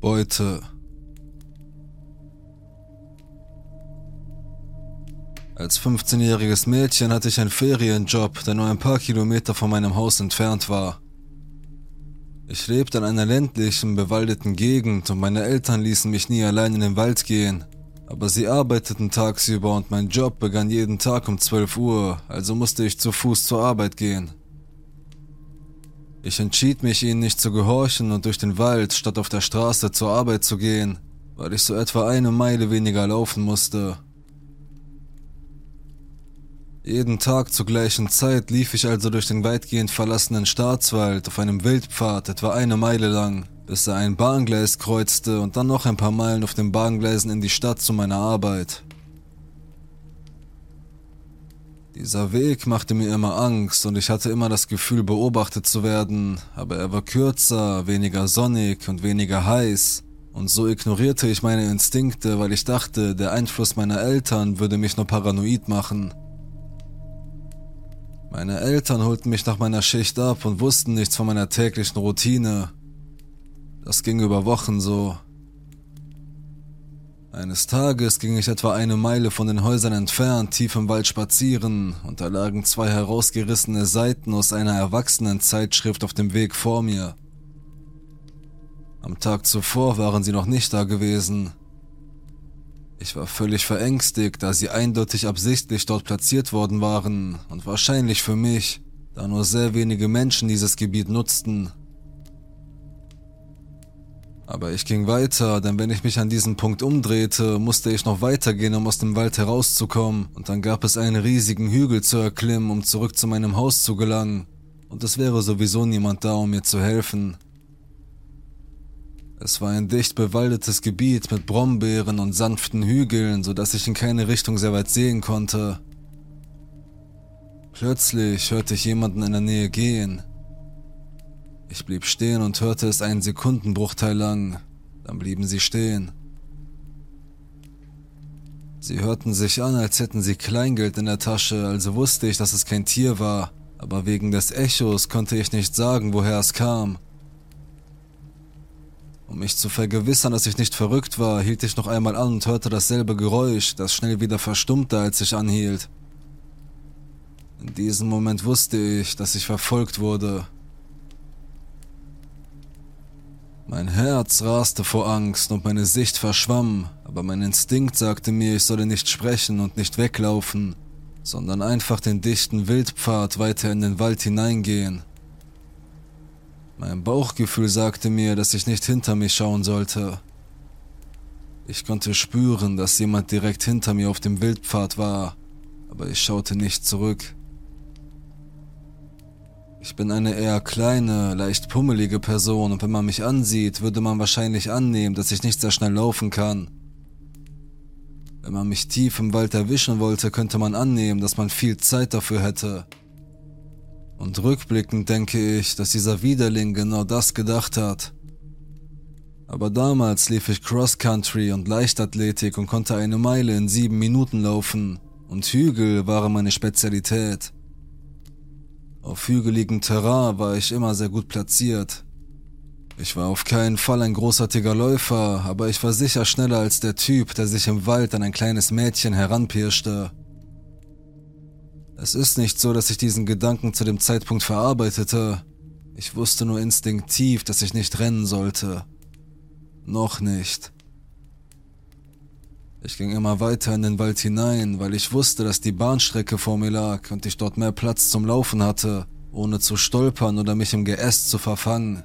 Beute. Als 15-jähriges Mädchen hatte ich einen Ferienjob, der nur ein paar Kilometer von meinem Haus entfernt war. Ich lebte in einer ländlichen, bewaldeten Gegend und meine Eltern ließen mich nie allein in den Wald gehen. Aber sie arbeiteten tagsüber und mein Job begann jeden Tag um 12 Uhr, also musste ich zu Fuß zur Arbeit gehen. Ich entschied mich, ihnen nicht zu gehorchen und durch den Wald statt auf der Straße zur Arbeit zu gehen, weil ich so etwa eine Meile weniger laufen musste. Jeden Tag zur gleichen Zeit lief ich also durch den weitgehend verlassenen Staatswald auf einem Wildpfad etwa eine Meile lang, bis er ein Bahngleis kreuzte und dann noch ein paar Meilen auf den Bahngleisen in die Stadt zu meiner Arbeit. Dieser Weg machte mir immer Angst und ich hatte immer das Gefühl, beobachtet zu werden, aber er war kürzer, weniger sonnig und weniger heiß. Und so ignorierte ich meine Instinkte, weil ich dachte, der Einfluss meiner Eltern würde mich nur paranoid machen. Meine Eltern holten mich nach meiner Schicht ab und wussten nichts von meiner täglichen Routine. Das ging über Wochen so. Eines Tages ging ich etwa eine Meile von den Häusern entfernt tief im Wald spazieren und da lagen zwei herausgerissene Seiten aus einer Erwachsenenzeitschrift auf dem Weg vor mir. Am Tag zuvor waren sie noch nicht da gewesen. Ich war völlig verängstigt, da sie eindeutig absichtlich dort platziert worden waren und wahrscheinlich für mich, da nur sehr wenige Menschen dieses Gebiet nutzten. Aber ich ging weiter, denn wenn ich mich an diesem Punkt umdrehte, musste ich noch weitergehen, um aus dem Wald herauszukommen, und dann gab es einen riesigen Hügel zu erklimmen, um zurück zu meinem Haus zu gelangen, und es wäre sowieso niemand da, um mir zu helfen. Es war ein dicht bewaldetes Gebiet mit Brombeeren und sanften Hügeln, so dass ich in keine Richtung sehr weit sehen konnte. Plötzlich hörte ich jemanden in der Nähe gehen. Ich blieb stehen und hörte es einen Sekundenbruchteil lang. Dann blieben sie stehen. Sie hörten sich an, als hätten sie Kleingeld in der Tasche, also wusste ich, dass es kein Tier war, aber wegen des Echos konnte ich nicht sagen, woher es kam. Um mich zu vergewissern, dass ich nicht verrückt war, hielt ich noch einmal an und hörte dasselbe Geräusch, das schnell wieder verstummte, als ich anhielt. In diesem Moment wusste ich, dass ich verfolgt wurde. Mein Herz raste vor Angst und meine Sicht verschwamm, aber mein Instinkt sagte mir, ich solle nicht sprechen und nicht weglaufen, sondern einfach den dichten Wildpfad weiter in den Wald hineingehen. Mein Bauchgefühl sagte mir, dass ich nicht hinter mich schauen sollte. Ich konnte spüren, dass jemand direkt hinter mir auf dem Wildpfad war, aber ich schaute nicht zurück. Ich bin eine eher kleine, leicht pummelige Person und wenn man mich ansieht, würde man wahrscheinlich annehmen, dass ich nicht sehr schnell laufen kann. Wenn man mich tief im Wald erwischen wollte, könnte man annehmen, dass man viel Zeit dafür hätte. Und rückblickend denke ich, dass dieser Widerling genau das gedacht hat. Aber damals lief ich Cross-Country und Leichtathletik und konnte eine Meile in sieben Minuten laufen, und Hügel waren meine Spezialität. Auf hügeligem Terrain war ich immer sehr gut platziert. Ich war auf keinen Fall ein großartiger Läufer, aber ich war sicher schneller als der Typ, der sich im Wald an ein kleines Mädchen heranpirschte. Es ist nicht so, dass ich diesen Gedanken zu dem Zeitpunkt verarbeitete. Ich wusste nur instinktiv, dass ich nicht rennen sollte. Noch nicht. Ich ging immer weiter in den Wald hinein, weil ich wusste, dass die Bahnstrecke vor mir lag und ich dort mehr Platz zum Laufen hatte, ohne zu stolpern oder mich im Geäst zu verfangen.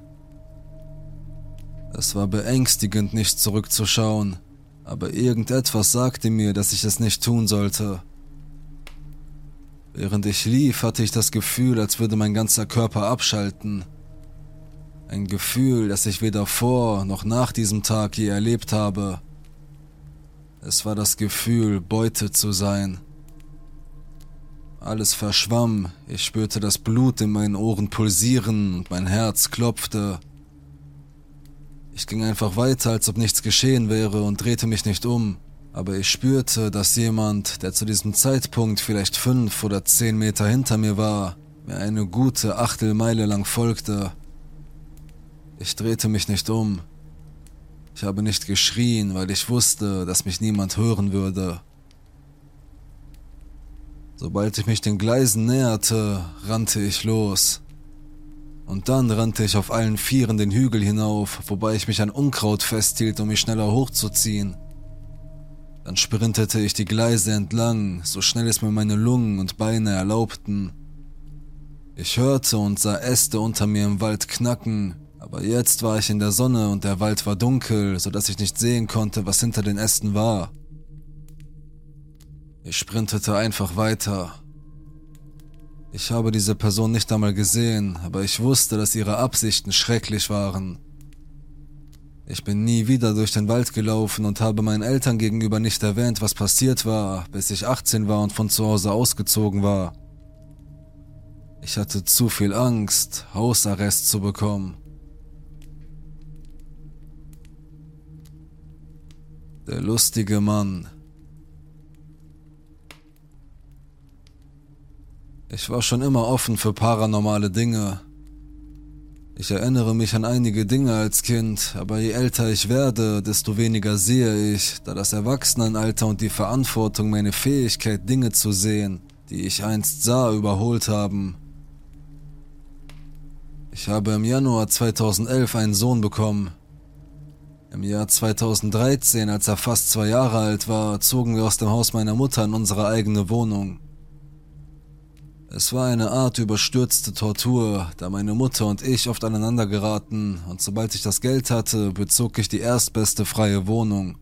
Es war beängstigend, nicht zurückzuschauen, aber irgendetwas sagte mir, dass ich es nicht tun sollte. Während ich lief, hatte ich das Gefühl, als würde mein ganzer Körper abschalten. Ein Gefühl, das ich weder vor noch nach diesem Tag je erlebt habe. Es war das Gefühl, Beute zu sein. Alles verschwamm, ich spürte das Blut in meinen Ohren pulsieren und mein Herz klopfte. Ich ging einfach weiter, als ob nichts geschehen wäre und drehte mich nicht um, aber ich spürte, dass jemand, der zu diesem Zeitpunkt vielleicht fünf oder zehn Meter hinter mir war, mir eine gute Achtelmeile lang folgte. Ich drehte mich nicht um. Ich habe nicht geschrien, weil ich wusste, dass mich niemand hören würde. Sobald ich mich den Gleisen näherte, rannte ich los. Und dann rannte ich auf allen Vieren den Hügel hinauf, wobei ich mich an Unkraut festhielt, um mich schneller hochzuziehen. Dann sprintete ich die Gleise entlang, so schnell es mir meine Lungen und Beine erlaubten. Ich hörte und sah Äste unter mir im Wald knacken, aber jetzt war ich in der Sonne und der Wald war dunkel, so dass ich nicht sehen konnte, was hinter den Ästen war. Ich sprintete einfach weiter. Ich habe diese Person nicht einmal gesehen, aber ich wusste, dass ihre Absichten schrecklich waren. Ich bin nie wieder durch den Wald gelaufen und habe meinen Eltern gegenüber nicht erwähnt, was passiert war, bis ich 18 war und von zu Hause ausgezogen war. Ich hatte zu viel Angst, Hausarrest zu bekommen. Der lustige Mann. Ich war schon immer offen für paranormale Dinge. Ich erinnere mich an einige Dinge als Kind, aber je älter ich werde, desto weniger sehe ich, da das Erwachsenenalter und die Verantwortung meine Fähigkeit, Dinge zu sehen, die ich einst sah, überholt haben. Ich habe im Januar 2011 einen Sohn bekommen. Im Jahr 2013, als er fast zwei Jahre alt war, zogen wir aus dem Haus meiner Mutter in unsere eigene Wohnung. Es war eine Art überstürzte Tortur, da meine Mutter und ich oft aneinander geraten und sobald ich das Geld hatte, bezog ich die erstbeste freie Wohnung.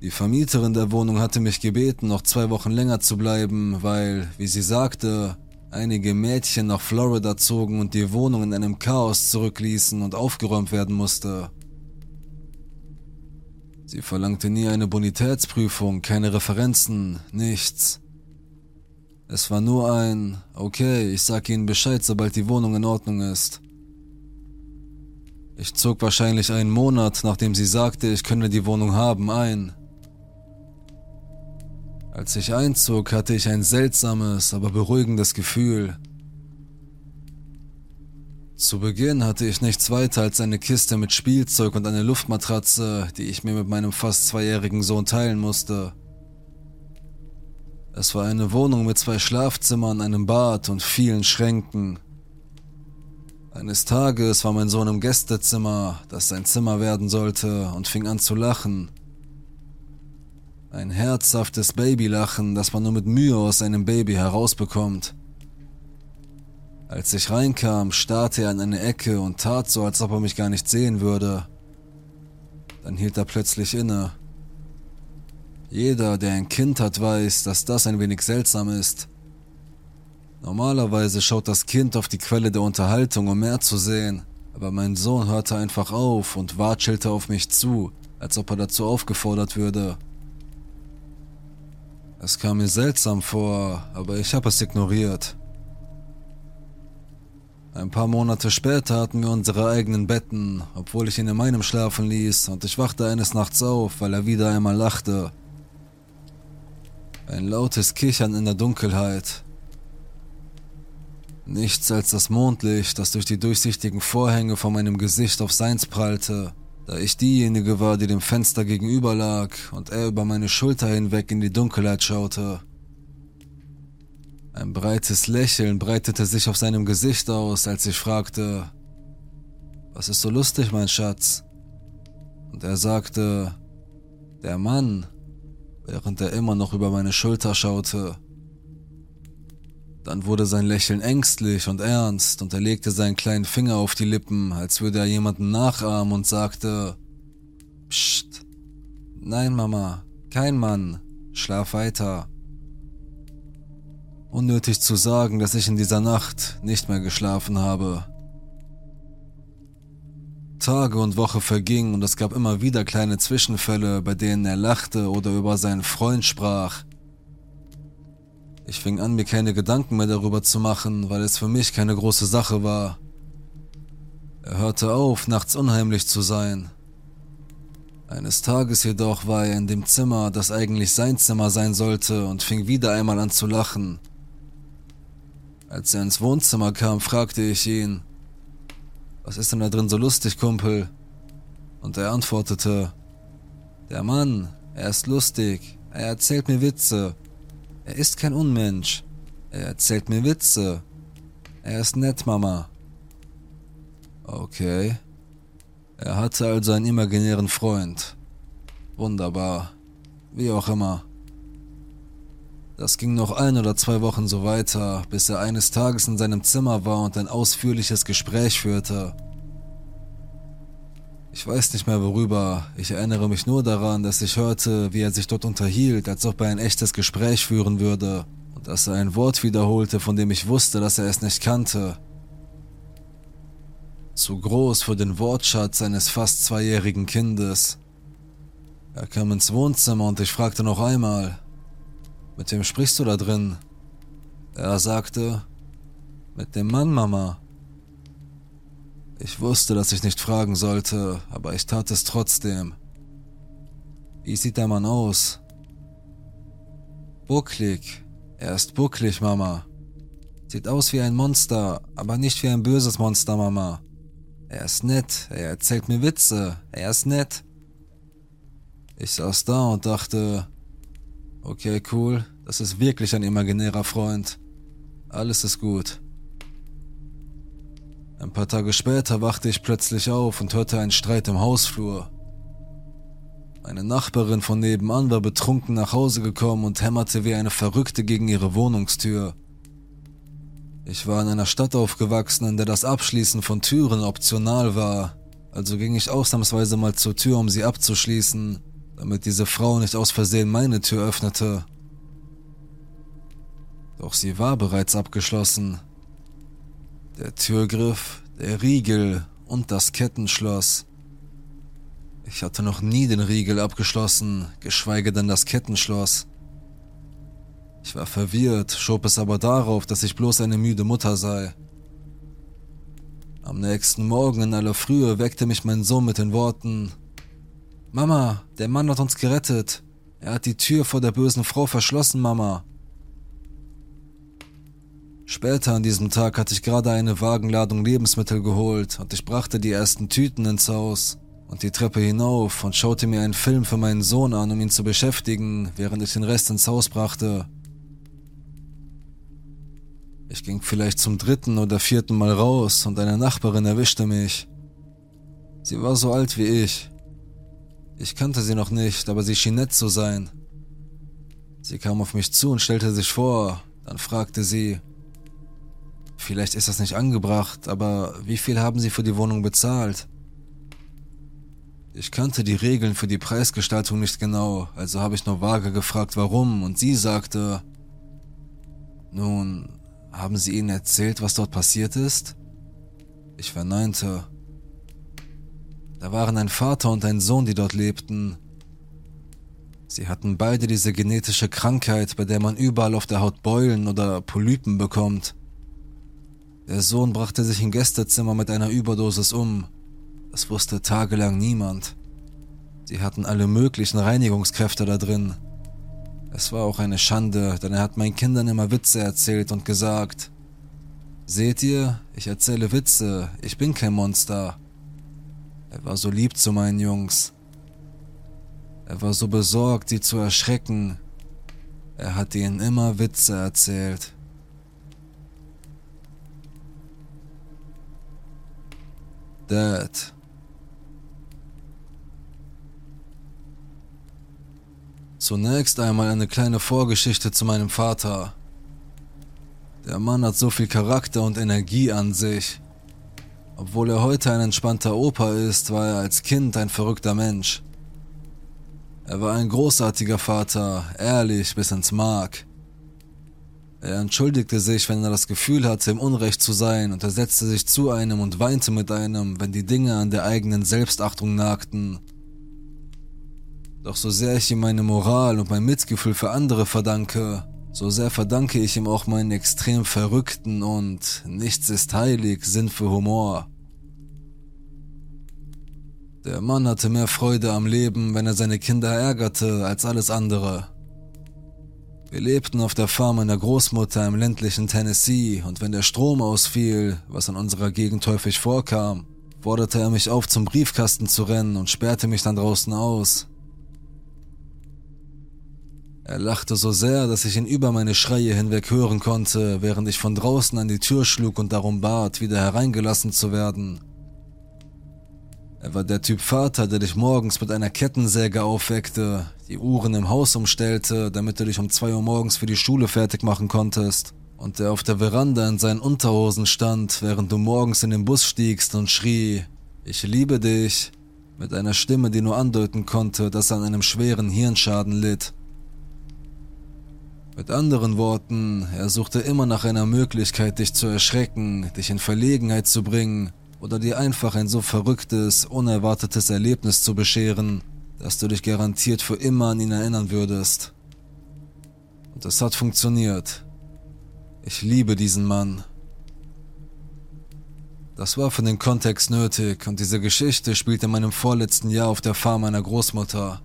Die Vermieterin der Wohnung hatte mich gebeten, noch zwei Wochen länger zu bleiben, weil, wie sie sagte, einige Mädchen nach Florida zogen und die Wohnung in einem Chaos zurückließen und aufgeräumt werden musste. Sie verlangte nie eine Bonitätsprüfung, keine Referenzen, nichts. Es war nur ein, okay, ich sag Ihnen Bescheid, sobald die Wohnung in Ordnung ist. Ich zog wahrscheinlich einen Monat, nachdem sie sagte, ich könne die Wohnung haben, ein. Als ich einzog, hatte ich ein seltsames, aber beruhigendes Gefühl. Zu Beginn hatte ich nichts weiter als eine Kiste mit Spielzeug und eine Luftmatratze, die ich mir mit meinem fast zweijährigen Sohn teilen musste. Es war eine Wohnung mit zwei Schlafzimmern, einem Bad und vielen Schränken. Eines Tages war mein Sohn im Gästezimmer, das sein Zimmer werden sollte, und fing an zu lachen. Ein herzhaftes Babylachen, das man nur mit Mühe aus einem Baby herausbekommt. Als ich reinkam, starrte er an eine Ecke und tat so, als ob er mich gar nicht sehen würde. Dann hielt er plötzlich inne. Jeder, der ein Kind hat, weiß, dass das ein wenig seltsam ist. Normalerweise schaut das Kind auf die Quelle der Unterhaltung, um mehr zu sehen, aber mein Sohn hörte einfach auf und watschelte auf mich zu, als ob er dazu aufgefordert würde. Es kam mir seltsam vor, aber ich habe es ignoriert. Ein paar Monate später hatten wir unsere eigenen Betten, obwohl ich ihn in meinem schlafen ließ, und ich wachte eines Nachts auf, weil er wieder einmal lachte. Ein lautes Kichern in der Dunkelheit. Nichts als das Mondlicht, das durch die durchsichtigen Vorhänge vor meinem Gesicht auf seins prallte, da ich diejenige war, die dem Fenster gegenüber lag und er über meine Schulter hinweg in die Dunkelheit schaute. Ein breites Lächeln breitete sich auf seinem Gesicht aus, als ich fragte, was ist so lustig, mein Schatz? Und er sagte, der Mann, während er immer noch über meine Schulter schaute. Dann wurde sein Lächeln ängstlich und ernst und er legte seinen kleinen Finger auf die Lippen, als würde er jemanden nachahmen und sagte, Psst, nein Mama, kein Mann, schlaf weiter. Unnötig zu sagen, dass ich in dieser Nacht nicht mehr geschlafen habe. Tage und Woche vergingen und es gab immer wieder kleine Zwischenfälle, bei denen er lachte oder über seinen Freund sprach. Ich fing an, mir keine Gedanken mehr darüber zu machen, weil es für mich keine große Sache war. Er hörte auf, nachts unheimlich zu sein. Eines Tages jedoch war er in dem Zimmer, das eigentlich sein Zimmer sein sollte, und fing wieder einmal an zu lachen. Als er ins Wohnzimmer kam, fragte ich ihn, was ist denn da drin so lustig, Kumpel? Und er antwortete, der Mann, er ist lustig, er erzählt mir Witze, er ist kein Unmensch, er erzählt mir Witze, er ist nett, Mama. Okay. Er hatte also einen imaginären Freund. Wunderbar. Wie auch immer. Das ging noch ein oder zwei Wochen so weiter, bis er eines Tages in seinem Zimmer war und ein ausführliches Gespräch führte. Ich weiß nicht mehr worüber, ich erinnere mich nur daran, dass ich hörte, wie er sich dort unterhielt, als ob er ein echtes Gespräch führen würde, und dass er ein Wort wiederholte, von dem ich wusste, dass er es nicht kannte. Zu groß für den Wortschatz eines fast zweijährigen Kindes. Er kam ins Wohnzimmer und ich fragte noch einmal, mit wem sprichst du da drin? Er sagte, mit dem Mann, Mama. Ich wusste, dass ich nicht fragen sollte, aber ich tat es trotzdem. Wie sieht der Mann aus? Bucklig. Er ist bucklig, Mama. Sieht aus wie ein Monster, aber nicht wie ein böses Monster, Mama. Er ist nett, er erzählt mir Witze, er ist nett. Ich saß da und dachte, okay, cool, das ist wirklich ein imaginärer Freund. Alles ist gut. Ein paar Tage später wachte ich plötzlich auf und hörte einen Streit im Hausflur. Eine Nachbarin von nebenan war betrunken nach Hause gekommen und hämmerte wie eine Verrückte gegen ihre Wohnungstür. Ich war in einer Stadt aufgewachsen, in der das Abschließen von Türen optional war, also ging ich ausnahmsweise mal zur Tür, um sie abzuschließen, damit diese Frau nicht aus Versehen meine Tür öffnete. Doch sie war bereits abgeschlossen. Der Türgriff, der Riegel und das Kettenschloss. Ich hatte noch nie den Riegel abgeschlossen, geschweige denn das Kettenschloss. Ich war verwirrt, schob es aber darauf, dass ich bloß eine müde Mutter sei. Am nächsten Morgen in aller Frühe weckte mich mein Sohn mit den Worten Mama, der Mann hat uns gerettet. Er hat die Tür vor der bösen Frau verschlossen, Mama. Später an diesem Tag hatte ich gerade eine Wagenladung Lebensmittel geholt und ich brachte die ersten Tüten ins Haus und die Treppe hinauf und schaute mir einen Film für meinen Sohn an, um ihn zu beschäftigen, während ich den Rest ins Haus brachte. Ich ging vielleicht zum dritten oder vierten Mal raus und eine Nachbarin erwischte mich. Sie war so alt wie ich. Ich kannte sie noch nicht, aber sie schien nett zu sein. Sie kam auf mich zu und stellte sich vor, dann fragte sie, Vielleicht ist das nicht angebracht, aber wie viel haben Sie für die Wohnung bezahlt? Ich kannte die Regeln für die Preisgestaltung nicht genau, also habe ich nur vage gefragt, warum, und sie sagte, nun, haben Sie Ihnen erzählt, was dort passiert ist? Ich verneinte. Da waren ein Vater und ein Sohn, die dort lebten. Sie hatten beide diese genetische Krankheit, bei der man überall auf der Haut Beulen oder Polypen bekommt. Der Sohn brachte sich im Gästezimmer mit einer Überdosis um. Das wusste tagelang niemand. Sie hatten alle möglichen Reinigungskräfte da drin. Es war auch eine Schande, denn er hat meinen Kindern immer Witze erzählt und gesagt, Seht ihr, ich erzähle Witze, ich bin kein Monster. Er war so lieb zu meinen Jungs. Er war so besorgt, sie zu erschrecken. Er hat ihnen immer Witze erzählt. Dad. Zunächst einmal eine kleine Vorgeschichte zu meinem Vater. Der Mann hat so viel Charakter und Energie an sich. Obwohl er heute ein entspannter Opa ist, war er als Kind ein verrückter Mensch. Er war ein großartiger Vater, ehrlich bis ins Mark. Er entschuldigte sich, wenn er das Gefühl hatte, im Unrecht zu sein, und er setzte sich zu einem und weinte mit einem, wenn die Dinge an der eigenen Selbstachtung nagten. Doch so sehr ich ihm meine Moral und mein Mitgefühl für andere verdanke, so sehr verdanke ich ihm auch meinen extrem verrückten und nichts ist heilig Sinn für Humor. Der Mann hatte mehr Freude am Leben, wenn er seine Kinder ärgerte, als alles andere. Wir lebten auf der Farm meiner Großmutter im ländlichen Tennessee und wenn der Strom ausfiel, was in unserer Gegend häufig vorkam, forderte er mich auf, zum Briefkasten zu rennen und sperrte mich dann draußen aus. Er lachte so sehr, dass ich ihn über meine Schreie hinweg hören konnte, während ich von draußen an die Tür schlug und darum bat, wieder hereingelassen zu werden. Er war der Typ Vater, der dich morgens mit einer Kettensäge aufweckte, die Uhren im Haus umstellte, damit du dich um zwei Uhr morgens für die Schule fertig machen konntest, und der auf der Veranda in seinen Unterhosen stand, während du morgens in den Bus stiegst und schrie, ich liebe dich, mit einer Stimme, die nur andeuten konnte, dass er an einem schweren Hirnschaden litt. Mit anderen Worten, er suchte immer nach einer Möglichkeit, dich zu erschrecken, dich in Verlegenheit zu bringen oder dir einfach ein so verrücktes, unerwartetes Erlebnis zu bescheren, dass du dich garantiert für immer an ihn erinnern würdest. Und es hat funktioniert. Ich liebe diesen Mann. Das war für den Kontext nötig und diese Geschichte spielt in meinem vorletzten Jahr auf der Farm meiner Großmutter.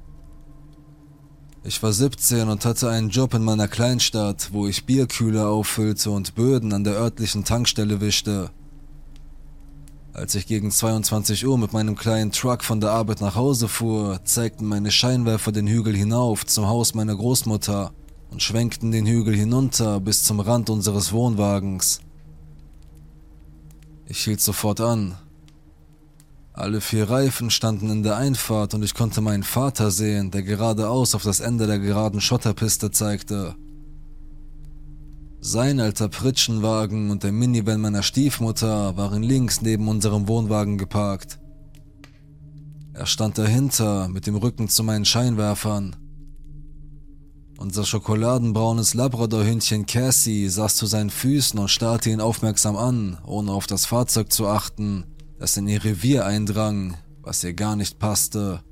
Ich war 17 und hatte einen Job in meiner Kleinstadt, wo ich Bierkühler auffüllte und Böden an der örtlichen Tankstelle wischte. Als ich gegen 22 Uhr mit meinem kleinen Truck von der Arbeit nach Hause fuhr, zeigten meine Scheinwerfer den Hügel hinauf zum Haus meiner Großmutter und schwenkten den Hügel hinunter bis zum Rand unseres Wohnwagens. Ich hielt sofort an. Alle vier Reifen standen in der Einfahrt und ich konnte meinen Vater sehen, der geradeaus auf das Ende der geraden Schotterpiste zeigte. Sein alter Pritschenwagen und der Minivan meiner Stiefmutter waren links neben unserem Wohnwagen geparkt. Er stand dahinter mit dem Rücken zu meinen Scheinwerfern. Unser schokoladenbraunes Labradorhündchen Cassie saß zu seinen Füßen und starrte ihn aufmerksam an, ohne auf das Fahrzeug zu achten, das in ihr Revier eindrang, was ihr gar nicht passte.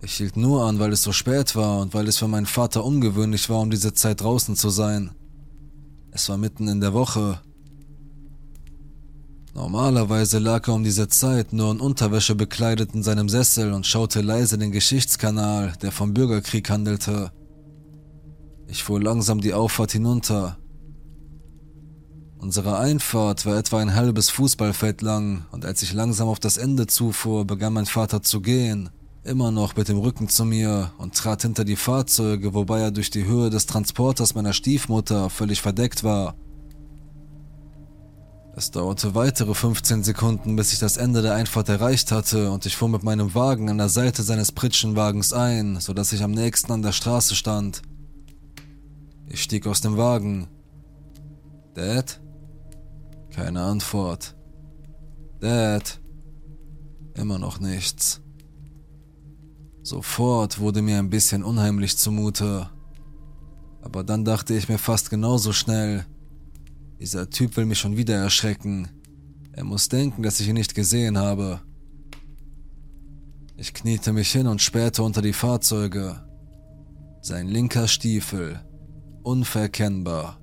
Ich hielt nur an, weil es so spät war und weil es für meinen Vater ungewöhnlich war, um diese Zeit draußen zu sein. Es war mitten in der Woche. Normalerweise lag er um diese Zeit nur in Unterwäsche bekleidet in seinem Sessel und schaute leise den Geschichtskanal, der vom Bürgerkrieg handelte. Ich fuhr langsam die Auffahrt hinunter. Unsere Einfahrt war etwa ein halbes Fußballfeld lang, und als ich langsam auf das Ende zufuhr, begann mein Vater zu gehen, immer noch mit dem Rücken zu mir und trat hinter die Fahrzeuge, wobei er durch die Höhe des Transporters meiner Stiefmutter völlig verdeckt war. Es dauerte weitere 15 Sekunden, bis ich das Ende der Einfahrt erreicht hatte und ich fuhr mit meinem Wagen an der Seite seines Pritschenwagens ein, sodass ich am nächsten an der Straße stand. Ich stieg aus dem Wagen. Dad? Keine Antwort. Dad? Immer noch nichts. Sofort wurde mir ein bisschen unheimlich zumute. Aber dann dachte ich mir fast genauso schnell, dieser Typ will mich schon wieder erschrecken. Er muss denken, dass ich ihn nicht gesehen habe. Ich kniete mich hin und spähte unter die Fahrzeuge. Sein linker Stiefel. Unverkennbar.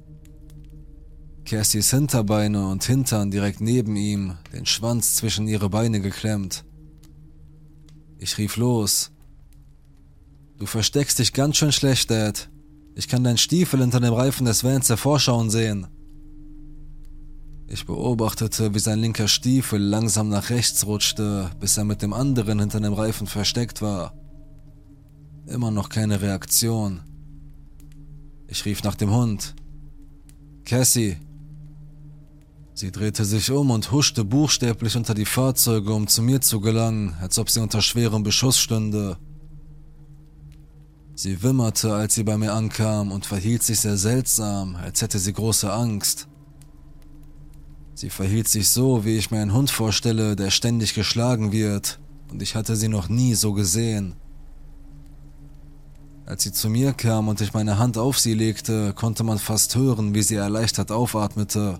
Cassies Hinterbeine und Hintern direkt neben ihm, den Schwanz zwischen ihre Beine geklemmt. Ich rief los. Du versteckst dich ganz schön schlecht, Dad. Ich kann deinen Stiefel hinter dem Reifen des Vans hervorschauen sehen. Ich beobachtete, wie sein linker Stiefel langsam nach rechts rutschte, bis er mit dem anderen hinter dem Reifen versteckt war. Immer noch keine Reaktion. Ich rief nach dem Hund. Cassie. Sie drehte sich um und huschte buchstäblich unter die Fahrzeuge, um zu mir zu gelangen, als ob sie unter schwerem Beschuss stünde. Sie wimmerte, als sie bei mir ankam und verhielt sich sehr seltsam, als hätte sie große Angst. Sie verhielt sich so, wie ich mir einen Hund vorstelle, der ständig geschlagen wird, und ich hatte sie noch nie so gesehen. Als sie zu mir kam und ich meine Hand auf sie legte, konnte man fast hören, wie sie erleichtert aufatmete.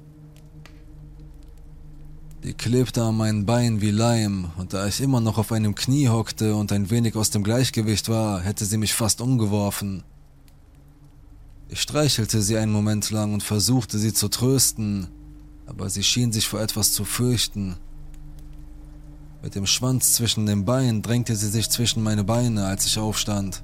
Die klebte an meinen Beinen wie Leim, und da ich immer noch auf einem Knie hockte und ein wenig aus dem Gleichgewicht war, hätte sie mich fast umgeworfen. Ich streichelte sie einen Moment lang und versuchte sie zu trösten, aber sie schien sich vor etwas zu fürchten. Mit dem Schwanz zwischen den Beinen drängte sie sich zwischen meine Beine, als ich aufstand.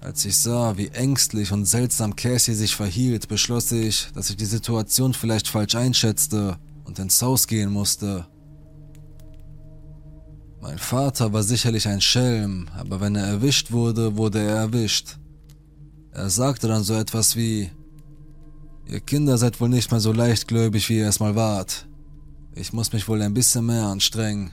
Als ich sah, wie ängstlich und seltsam Cassie sich verhielt, beschloss ich, dass ich die Situation vielleicht falsch einschätzte und ins Haus gehen musste. Mein Vater war sicherlich ein Schelm, aber wenn er erwischt wurde, wurde er erwischt. Er sagte dann so etwas wie, Ihr Kinder seid wohl nicht mehr so leichtgläubig, wie ihr es mal wart. Ich muss mich wohl ein bisschen mehr anstrengen.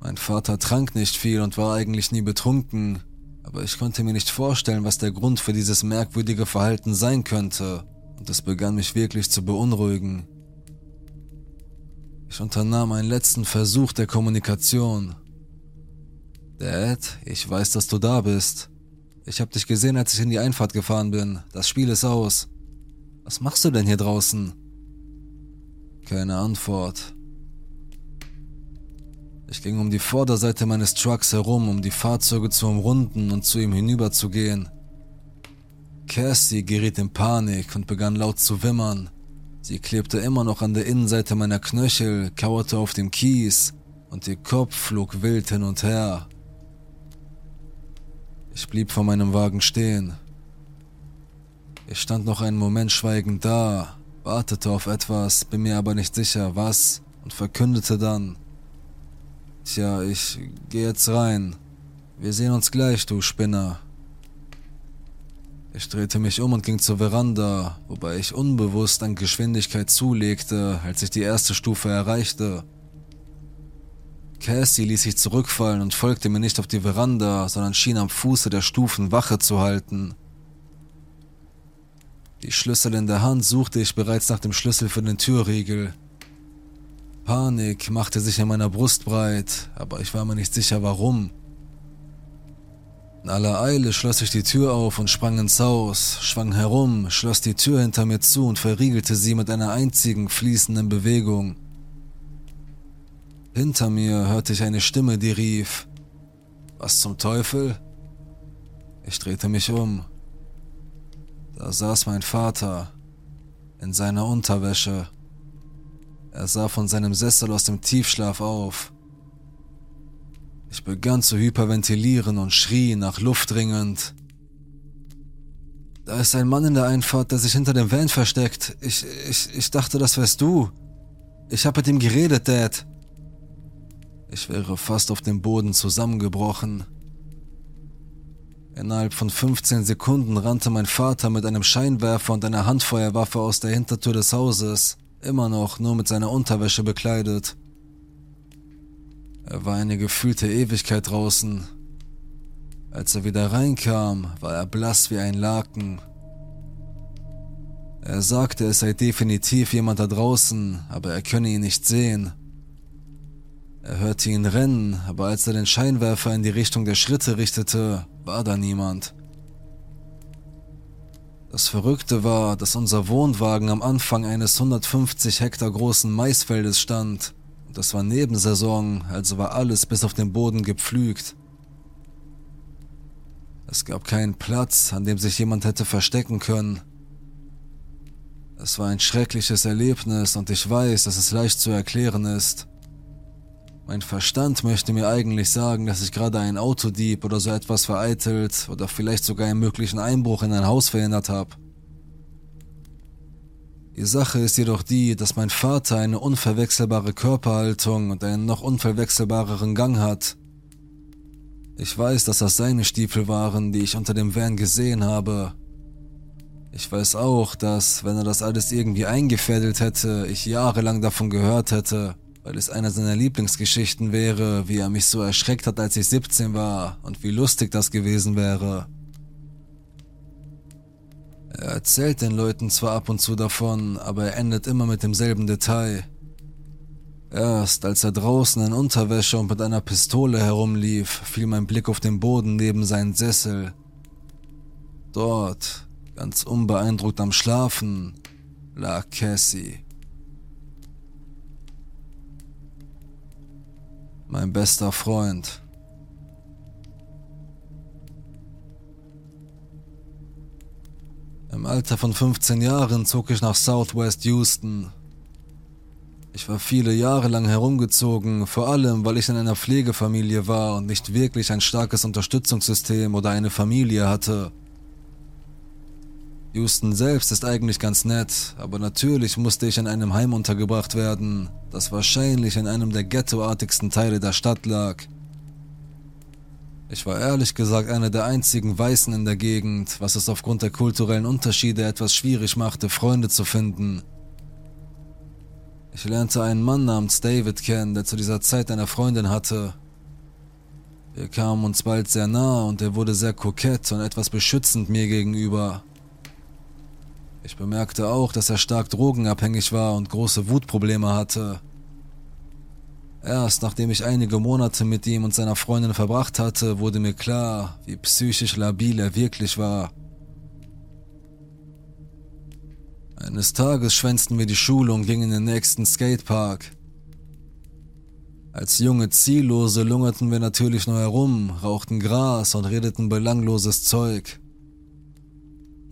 Mein Vater trank nicht viel und war eigentlich nie betrunken, aber ich konnte mir nicht vorstellen, was der Grund für dieses merkwürdige Verhalten sein könnte, und es begann mich wirklich zu beunruhigen. Ich unternahm einen letzten Versuch der Kommunikation. Dad, ich weiß, dass du da bist. Ich hab dich gesehen, als ich in die Einfahrt gefahren bin. Das Spiel ist aus. Was machst du denn hier draußen? Keine Antwort. Ich ging um die Vorderseite meines Trucks herum, um die Fahrzeuge zu umrunden und zu ihm hinüberzugehen. Cassie geriet in Panik und begann laut zu wimmern. Sie klebte immer noch an der Innenseite meiner Knöchel, kauerte auf dem Kies und ihr Kopf flog wild hin und her. Ich blieb vor meinem Wagen stehen. Ich stand noch einen Moment schweigend da, wartete auf etwas, bin mir aber nicht sicher, was, und verkündete dann. Tja, ich geh jetzt rein. Wir sehen uns gleich, du Spinner. Ich drehte mich um und ging zur Veranda, wobei ich unbewusst an Geschwindigkeit zulegte, als ich die erste Stufe erreichte. Cassie ließ sich zurückfallen und folgte mir nicht auf die Veranda, sondern schien am Fuße der Stufen Wache zu halten. Die Schlüssel in der Hand suchte ich bereits nach dem Schlüssel für den Türriegel. Panik machte sich in meiner Brust breit, aber ich war mir nicht sicher warum. In aller Eile schloss ich die Tür auf und sprang ins Haus, schwang herum, schloss die Tür hinter mir zu und verriegelte sie mit einer einzigen fließenden Bewegung. Hinter mir hörte ich eine Stimme, die rief, Was zum Teufel? Ich drehte mich um. Da saß mein Vater in seiner Unterwäsche. Er sah von seinem Sessel aus dem Tiefschlaf auf. Ich begann zu hyperventilieren und schrie nach Luft dringend. Da ist ein Mann in der Einfahrt, der sich hinter dem Van versteckt. Ich, ich, ich dachte, das wärst du. Ich hab mit ihm geredet, Dad. Ich wäre fast auf dem Boden zusammengebrochen. Innerhalb von 15 Sekunden rannte mein Vater mit einem Scheinwerfer und einer Handfeuerwaffe aus der Hintertür des Hauses, immer noch nur mit seiner Unterwäsche bekleidet. Er war eine gefühlte Ewigkeit draußen. Als er wieder reinkam, war er blass wie ein Laken. Er sagte, es sei definitiv jemand da draußen, aber er könne ihn nicht sehen. Er hörte ihn rennen, aber als er den Scheinwerfer in die Richtung der Schritte richtete, war da niemand. Das Verrückte war, dass unser Wohnwagen am Anfang eines 150 Hektar großen Maisfeldes stand. Das war Nebensaison, also war alles bis auf den Boden gepflügt. Es gab keinen Platz, an dem sich jemand hätte verstecken können. Es war ein schreckliches Erlebnis und ich weiß, dass es leicht zu erklären ist. Mein Verstand möchte mir eigentlich sagen, dass ich gerade einen Autodieb oder so etwas vereitelt oder vielleicht sogar einen möglichen Einbruch in ein Haus verhindert habe. Die Sache ist jedoch die, dass mein Vater eine unverwechselbare Körperhaltung und einen noch unverwechselbareren Gang hat. Ich weiß, dass das seine Stiefel waren, die ich unter dem Van gesehen habe. Ich weiß auch, dass, wenn er das alles irgendwie eingefädelt hätte, ich jahrelang davon gehört hätte weil es eine seiner Lieblingsgeschichten wäre, wie er mich so erschreckt hat, als ich 17 war und wie lustig das gewesen wäre. Er erzählt den Leuten zwar ab und zu davon, aber er endet immer mit demselben Detail. Erst als er draußen in Unterwäsche und mit einer Pistole herumlief, fiel mein Blick auf den Boden neben seinen Sessel. Dort, ganz unbeeindruckt am Schlafen, lag Cassie. Mein bester Freund. Im Alter von 15 Jahren zog ich nach Southwest Houston. Ich war viele Jahre lang herumgezogen, vor allem weil ich in einer Pflegefamilie war und nicht wirklich ein starkes Unterstützungssystem oder eine Familie hatte. Houston selbst ist eigentlich ganz nett, aber natürlich musste ich in einem Heim untergebracht werden, das wahrscheinlich in einem der ghettoartigsten Teile der Stadt lag. Ich war ehrlich gesagt einer der einzigen Weißen in der Gegend, was es aufgrund der kulturellen Unterschiede etwas schwierig machte, Freunde zu finden. Ich lernte einen Mann namens David kennen, der zu dieser Zeit eine Freundin hatte. Wir kamen uns bald sehr nah und er wurde sehr kokett und etwas beschützend mir gegenüber. Ich bemerkte auch, dass er stark drogenabhängig war und große Wutprobleme hatte. Erst nachdem ich einige Monate mit ihm und seiner Freundin verbracht hatte, wurde mir klar, wie psychisch labil er wirklich war. Eines Tages schwänzten wir die Schule und gingen in den nächsten Skatepark. Als junge Ziellose lungerten wir natürlich nur herum, rauchten Gras und redeten belangloses Zeug.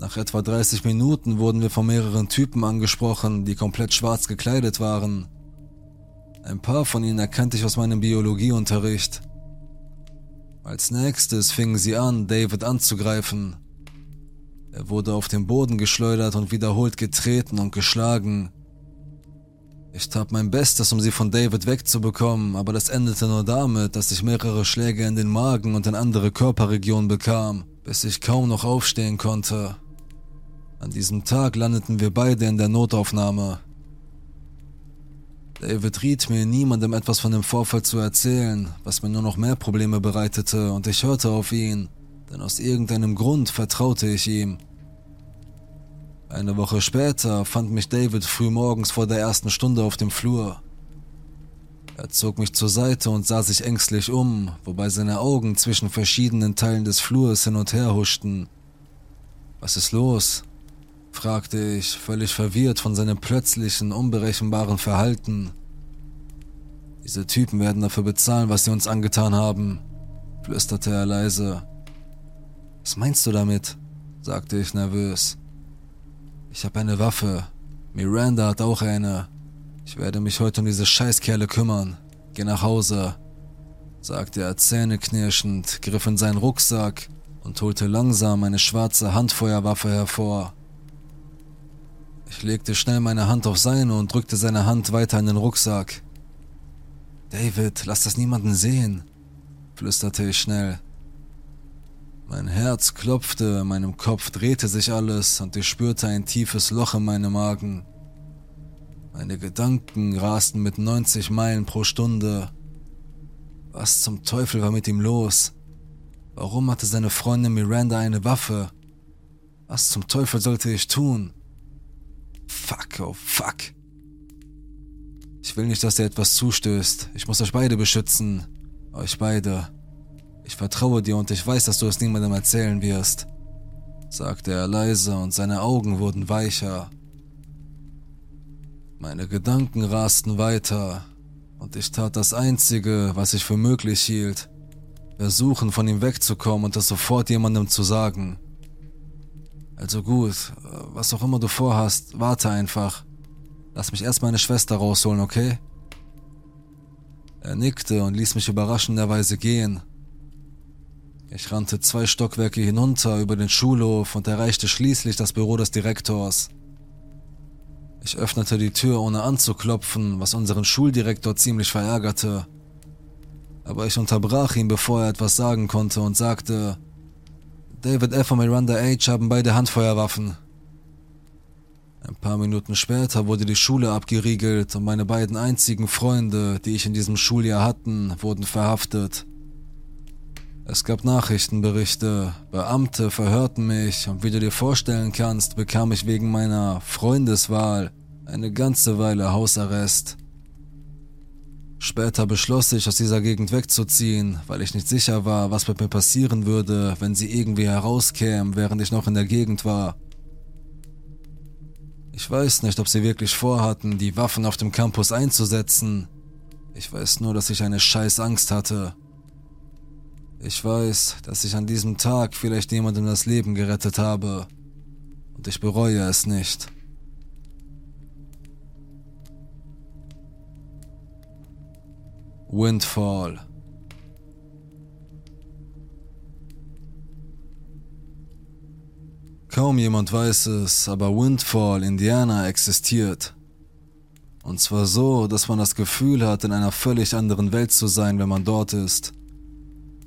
Nach etwa 30 Minuten wurden wir von mehreren Typen angesprochen, die komplett schwarz gekleidet waren. Ein paar von ihnen erkannte ich aus meinem Biologieunterricht. Als nächstes fingen sie an, David anzugreifen. Er wurde auf den Boden geschleudert und wiederholt getreten und geschlagen. Ich tat mein Bestes, um sie von David wegzubekommen, aber das endete nur damit, dass ich mehrere Schläge in den Magen und in andere Körperregionen bekam, bis ich kaum noch aufstehen konnte. An diesem Tag landeten wir beide in der Notaufnahme. David riet mir, niemandem etwas von dem Vorfall zu erzählen, was mir nur noch mehr Probleme bereitete, und ich hörte auf ihn, denn aus irgendeinem Grund vertraute ich ihm. Eine Woche später fand mich David früh morgens vor der ersten Stunde auf dem Flur. Er zog mich zur Seite und sah sich ängstlich um, wobei seine Augen zwischen verschiedenen Teilen des Flurs hin und her huschten. Was ist los? Fragte ich, völlig verwirrt von seinem plötzlichen, unberechenbaren Verhalten. Diese Typen werden dafür bezahlen, was sie uns angetan haben, flüsterte er leise. Was meinst du damit? sagte ich nervös. Ich habe eine Waffe. Miranda hat auch eine. Ich werde mich heute um diese Scheißkerle kümmern. Geh nach Hause, sagte er zähneknirschend, griff in seinen Rucksack und holte langsam eine schwarze Handfeuerwaffe hervor. Ich legte schnell meine Hand auf seine und drückte seine Hand weiter in den Rucksack. David, lass das niemanden sehen, flüsterte ich schnell. Mein Herz klopfte, in meinem Kopf drehte sich alles und ich spürte ein tiefes Loch in meinem Magen. Meine Gedanken rasten mit 90 Meilen pro Stunde. Was zum Teufel war mit ihm los? Warum hatte seine Freundin Miranda eine Waffe? Was zum Teufel sollte ich tun? Fuck, oh fuck. Ich will nicht, dass dir etwas zustößt. Ich muss euch beide beschützen. Euch beide. Ich vertraue dir und ich weiß, dass du es niemandem erzählen wirst, sagte er leise und seine Augen wurden weicher. Meine Gedanken rasten weiter und ich tat das Einzige, was ich für möglich hielt. Versuchen, von ihm wegzukommen und das sofort jemandem zu sagen. Also gut, was auch immer du vorhast, warte einfach. Lass mich erst meine Schwester rausholen, okay? Er nickte und ließ mich überraschenderweise gehen. Ich rannte zwei Stockwerke hinunter über den Schulhof und erreichte schließlich das Büro des Direktors. Ich öffnete die Tür ohne anzuklopfen, was unseren Schuldirektor ziemlich verärgerte. Aber ich unterbrach ihn, bevor er etwas sagen konnte und sagte, David F. und Miranda H. haben beide Handfeuerwaffen. Ein paar Minuten später wurde die Schule abgeriegelt und meine beiden einzigen Freunde, die ich in diesem Schuljahr hatten, wurden verhaftet. Es gab Nachrichtenberichte, Beamte verhörten mich und wie du dir vorstellen kannst, bekam ich wegen meiner Freundeswahl eine ganze Weile Hausarrest. Später beschloss ich, aus dieser Gegend wegzuziehen, weil ich nicht sicher war, was mit mir passieren würde, wenn sie irgendwie herauskämen, während ich noch in der Gegend war. Ich weiß nicht, ob sie wirklich vorhatten, die Waffen auf dem Campus einzusetzen. Ich weiß nur, dass ich eine scheiß Angst hatte. Ich weiß, dass ich an diesem Tag vielleicht jemandem das Leben gerettet habe. Und ich bereue es nicht. Windfall. Kaum jemand weiß es, aber Windfall, Indiana existiert. Und zwar so, dass man das Gefühl hat, in einer völlig anderen Welt zu sein, wenn man dort ist.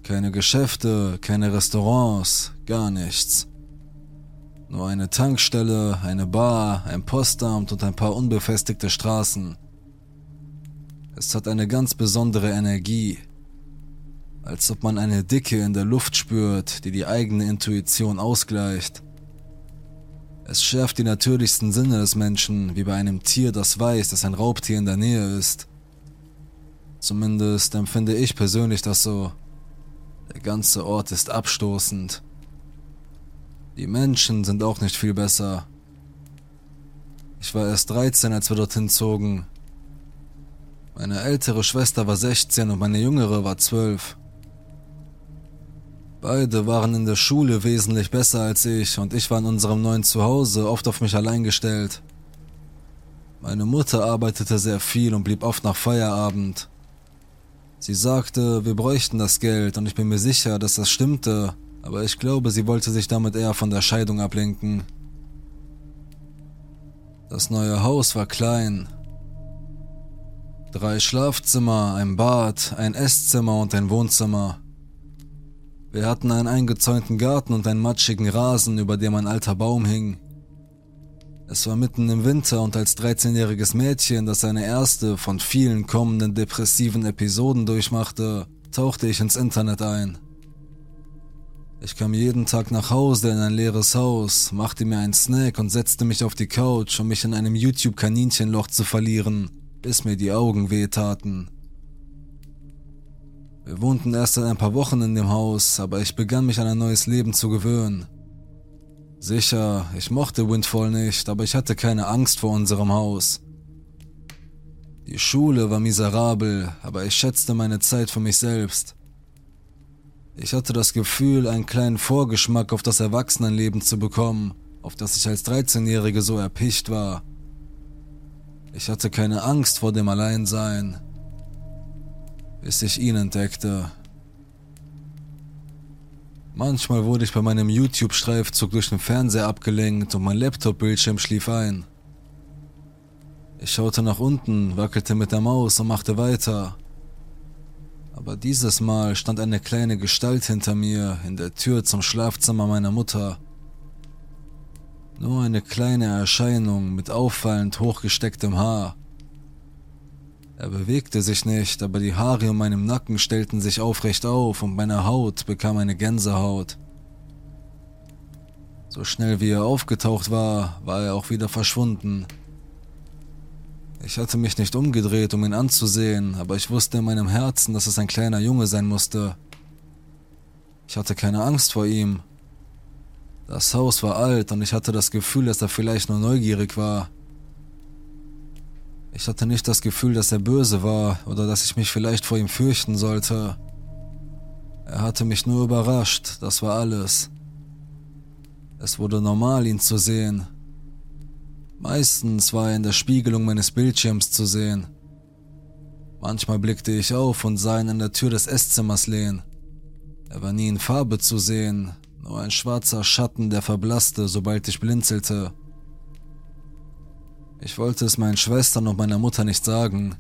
Keine Geschäfte, keine Restaurants, gar nichts. Nur eine Tankstelle, eine Bar, ein Postamt und ein paar unbefestigte Straßen. Es hat eine ganz besondere Energie. Als ob man eine Dicke in der Luft spürt, die die eigene Intuition ausgleicht. Es schärft die natürlichsten Sinne des Menschen, wie bei einem Tier, das weiß, dass ein Raubtier in der Nähe ist. Zumindest empfinde ich persönlich das so. Der ganze Ort ist abstoßend. Die Menschen sind auch nicht viel besser. Ich war erst 13, als wir dorthin zogen. Meine ältere Schwester war 16 und meine jüngere war 12. Beide waren in der Schule wesentlich besser als ich und ich war in unserem neuen Zuhause oft auf mich allein gestellt. Meine Mutter arbeitete sehr viel und blieb oft nach Feierabend. Sie sagte, wir bräuchten das Geld und ich bin mir sicher, dass das stimmte, aber ich glaube, sie wollte sich damit eher von der Scheidung ablenken. Das neue Haus war klein. Drei Schlafzimmer, ein Bad, ein Esszimmer und ein Wohnzimmer. Wir hatten einen eingezäunten Garten und einen matschigen Rasen, über dem ein alter Baum hing. Es war mitten im Winter und als 13-jähriges Mädchen, das seine erste von vielen kommenden depressiven Episoden durchmachte, tauchte ich ins Internet ein. Ich kam jeden Tag nach Hause in ein leeres Haus, machte mir einen Snack und setzte mich auf die Couch, um mich in einem YouTube-Kaninchenloch zu verlieren, bis mir die Augen wehtaten. Wir wohnten erst seit ein paar Wochen in dem Haus, aber ich begann mich an ein neues Leben zu gewöhnen. Sicher, ich mochte Windfall nicht, aber ich hatte keine Angst vor unserem Haus. Die Schule war miserabel, aber ich schätzte meine Zeit für mich selbst. Ich hatte das Gefühl, einen kleinen Vorgeschmack auf das Erwachsenenleben zu bekommen, auf das ich als 13-Jährige so erpicht war. Ich hatte keine Angst vor dem Alleinsein, bis ich ihn entdeckte. Manchmal wurde ich bei meinem YouTube-Streifzug durch den Fernseher abgelenkt und mein Laptop-Bildschirm schlief ein. Ich schaute nach unten, wackelte mit der Maus und machte weiter. Aber dieses Mal stand eine kleine Gestalt hinter mir in der Tür zum Schlafzimmer meiner Mutter. Nur eine kleine Erscheinung mit auffallend hochgestecktem Haar. Er bewegte sich nicht, aber die Haare um meinem Nacken stellten sich aufrecht auf und meine Haut bekam eine Gänsehaut. So schnell wie er aufgetaucht war, war er auch wieder verschwunden. Ich hatte mich nicht umgedreht, um ihn anzusehen, aber ich wusste in meinem Herzen, dass es ein kleiner Junge sein musste. Ich hatte keine Angst vor ihm. Das Haus war alt und ich hatte das Gefühl, dass er vielleicht nur neugierig war. Ich hatte nicht das Gefühl, dass er böse war oder dass ich mich vielleicht vor ihm fürchten sollte. Er hatte mich nur überrascht, das war alles. Es wurde normal, ihn zu sehen. Meistens war er in der Spiegelung meines Bildschirms zu sehen. Manchmal blickte ich auf und sah ihn an der Tür des Esszimmers lehnen. Er war nie in Farbe zu sehen, nur ein schwarzer Schatten, der verblasste, sobald ich blinzelte. Ich wollte es meinen Schwestern und meiner Mutter nicht sagen.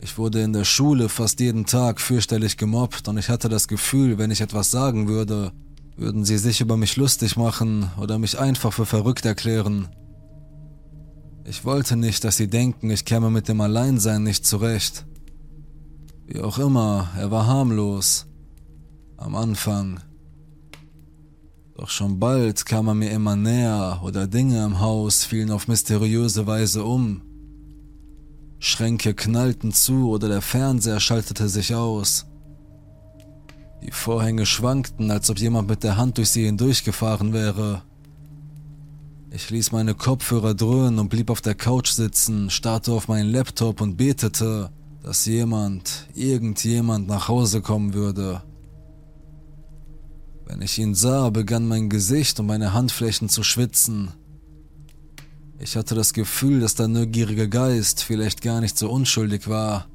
Ich wurde in der Schule fast jeden Tag fürchterlich gemobbt und ich hatte das Gefühl, wenn ich etwas sagen würde, würden sie sich über mich lustig machen oder mich einfach für verrückt erklären. Ich wollte nicht, dass sie denken, ich käme mit dem Alleinsein nicht zurecht. Wie auch immer, er war harmlos. Am Anfang. Doch schon bald kam er mir immer näher oder Dinge im Haus fielen auf mysteriöse Weise um. Schränke knallten zu oder der Fernseher schaltete sich aus. Die Vorhänge schwankten, als ob jemand mit der Hand durch sie hindurchgefahren wäre. Ich ließ meine Kopfhörer dröhnen und blieb auf der Couch sitzen, starrte auf meinen Laptop und betete, dass jemand, irgendjemand nach Hause kommen würde. Wenn ich ihn sah, begann mein Gesicht und meine Handflächen zu schwitzen. Ich hatte das Gefühl, dass der neugierige Geist vielleicht gar nicht so unschuldig war.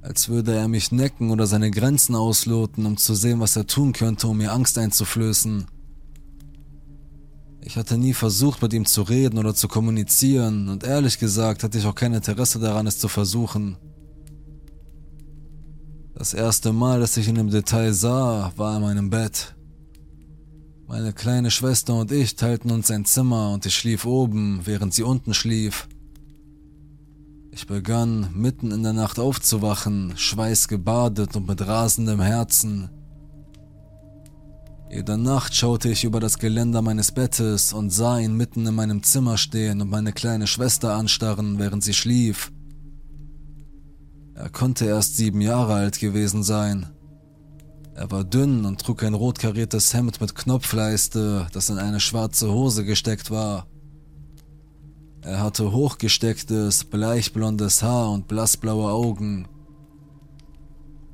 Als würde er mich necken oder seine Grenzen ausloten, um zu sehen, was er tun könnte, um mir Angst einzuflößen. Ich hatte nie versucht, mit ihm zu reden oder zu kommunizieren und ehrlich gesagt hatte ich auch kein Interesse daran, es zu versuchen. Das erste Mal, dass ich ihn im Detail sah, war in meinem Bett. Meine kleine Schwester und ich teilten uns ein Zimmer und ich schlief oben, während sie unten schlief. Ich begann, mitten in der Nacht aufzuwachen, schweißgebadet und mit rasendem Herzen. Jede Nacht schaute ich über das Geländer meines Bettes und sah ihn mitten in meinem Zimmer stehen und meine kleine Schwester anstarren, während sie schlief. Er konnte erst sieben Jahre alt gewesen sein. Er war dünn und trug ein rot kariertes Hemd mit Knopfleiste, das in eine schwarze Hose gesteckt war. Er hatte hochgestecktes, bleichblondes Haar und blassblaue Augen.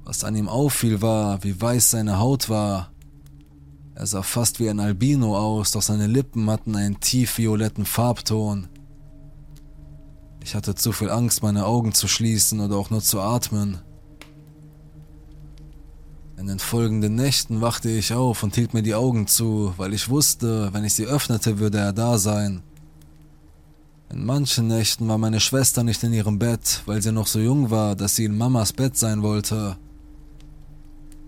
Was an ihm auffiel war, wie weiß seine Haut war er sah fast wie ein Albino aus, doch seine Lippen hatten einen tiefvioletten Farbton. Ich hatte zu viel Angst, meine Augen zu schließen oder auch nur zu atmen. In den folgenden Nächten wachte ich auf und hielt mir die Augen zu, weil ich wusste, wenn ich sie öffnete, würde er da sein. In manchen Nächten war meine Schwester nicht in ihrem Bett, weil sie noch so jung war, dass sie in Mamas Bett sein wollte.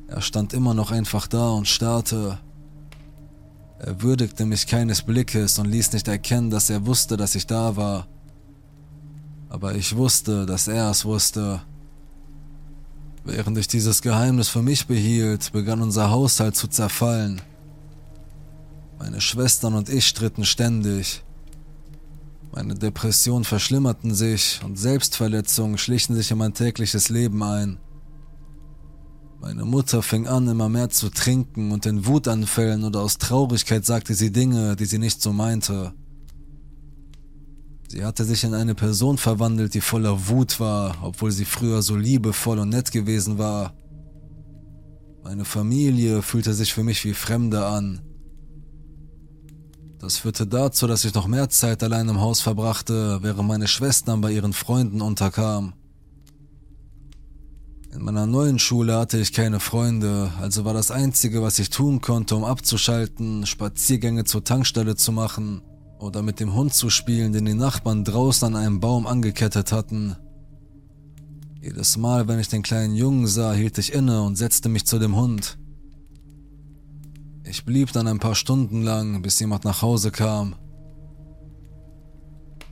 Er stand immer noch einfach da und starrte. Er würdigte mich keines Blickes und ließ nicht erkennen, dass er wusste, dass ich da war. Aber ich wusste, dass er es wusste. Während ich dieses Geheimnis für mich behielt, begann unser Haushalt zu zerfallen. Meine Schwestern und ich stritten ständig. Meine Depressionen verschlimmerten sich und Selbstverletzungen schlichen sich in mein tägliches Leben ein. Meine Mutter fing an, immer mehr zu trinken und in Wutanfällen oder aus Traurigkeit sagte sie Dinge, die sie nicht so meinte. Sie hatte sich in eine Person verwandelt, die voller Wut war, obwohl sie früher so liebevoll und nett gewesen war. Meine Familie fühlte sich für mich wie Fremde an. Das führte dazu, dass ich noch mehr Zeit allein im Haus verbrachte, während meine Schwestern bei ihren Freunden unterkam. In meiner neuen Schule hatte ich keine Freunde, also war das Einzige, was ich tun konnte, um abzuschalten, Spaziergänge zur Tankstelle zu machen oder mit dem Hund zu spielen, den die Nachbarn draußen an einem Baum angekettet hatten. Jedes Mal, wenn ich den kleinen Jungen sah, hielt ich inne und setzte mich zu dem Hund. Ich blieb dann ein paar Stunden lang, bis jemand nach Hause kam.